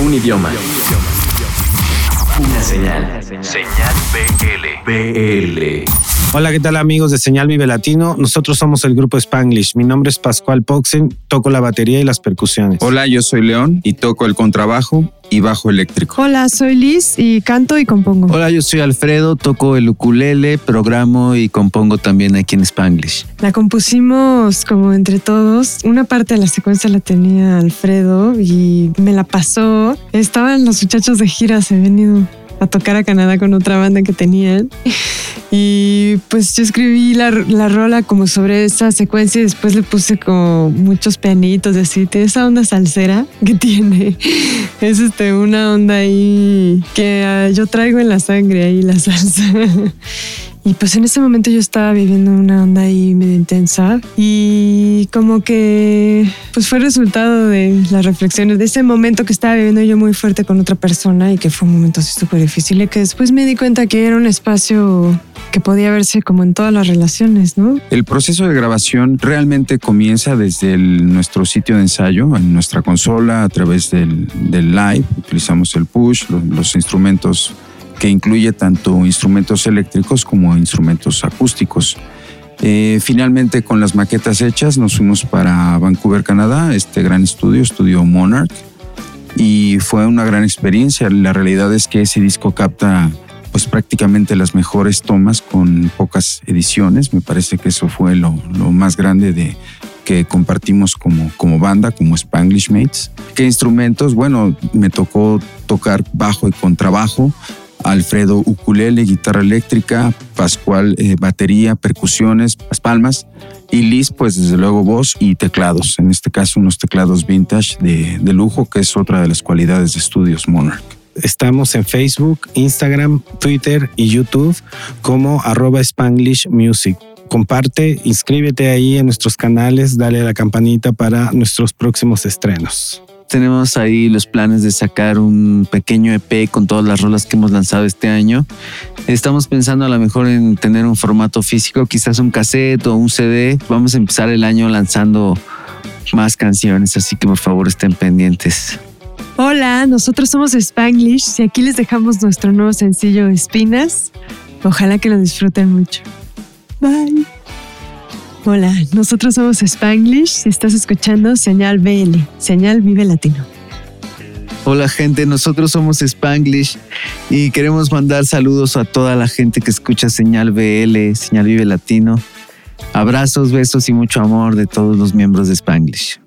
Un idioma. Una señal. Señal BL. BL. Hola, ¿qué tal amigos de Señal Vive Latino? Nosotros somos el grupo Spanglish. Mi nombre es Pascual Poxen, toco la batería y las percusiones. Hola, yo soy León y toco el contrabajo y bajo eléctrico. Hola, soy Liz y canto y compongo. Hola, yo soy Alfredo, toco el ukulele, programo y compongo también aquí en Spanglish. La compusimos como entre todos. Una parte de la secuencia la tenía Alfredo y me la pasó. Estaban los muchachos de gira, se han venido a tocar a Canadá con otra banda que tenían. Y pues yo escribí la, la, rola como sobre esa secuencia y después le puse como muchos pianitos, así, esa onda salsera que tiene. Es este, una onda ahí que uh, yo traigo en la sangre ahí, la salsa. Y pues en ese momento yo estaba viviendo una onda ahí medio intensa y como que pues fue resultado de las reflexiones de ese momento que estaba viviendo yo muy fuerte con otra persona y que fue un momento así súper difícil y que después me di cuenta que era un espacio que podía verse como en todas las relaciones, ¿no? El proceso de grabación realmente comienza desde el, nuestro sitio de ensayo, en nuestra consola, a través del, del live, utilizamos el push, los, los instrumentos que incluye tanto instrumentos eléctricos como instrumentos acústicos. Eh, finalmente, con las maquetas hechas, nos fuimos para Vancouver, Canadá, este gran estudio, estudio Monarch, y fue una gran experiencia. La realidad es que ese disco capta pues prácticamente las mejores tomas con pocas ediciones. Me parece que eso fue lo, lo más grande de que compartimos como, como banda, como Spanglish Mates. ¿Qué instrumentos? Bueno, me tocó tocar bajo y contrabajo, Alfredo ukulele, guitarra eléctrica, Pascual eh, batería, percusiones, las palmas y Liz pues desde luego voz y teclados, en este caso unos teclados vintage de, de lujo que es otra de las cualidades de estudios Monarch. Estamos en Facebook, Instagram, Twitter y YouTube como arroba Spanglish Music. Comparte, inscríbete ahí en nuestros canales, dale a la campanita para nuestros próximos estrenos tenemos ahí los planes de sacar un pequeño EP con todas las rolas que hemos lanzado este año. Estamos pensando a lo mejor en tener un formato físico, quizás un cassette o un CD. Vamos a empezar el año lanzando más canciones, así que por favor estén pendientes. Hola, nosotros somos Spanglish y aquí les dejamos nuestro nuevo sencillo Espinas. Ojalá que lo disfruten mucho. Bye. Hola, nosotros somos Spanglish y estás escuchando Señal BL, Señal Vive Latino. Hola gente, nosotros somos Spanglish y queremos mandar saludos a toda la gente que escucha Señal BL, Señal Vive Latino. Abrazos, besos y mucho amor de todos los miembros de Spanglish.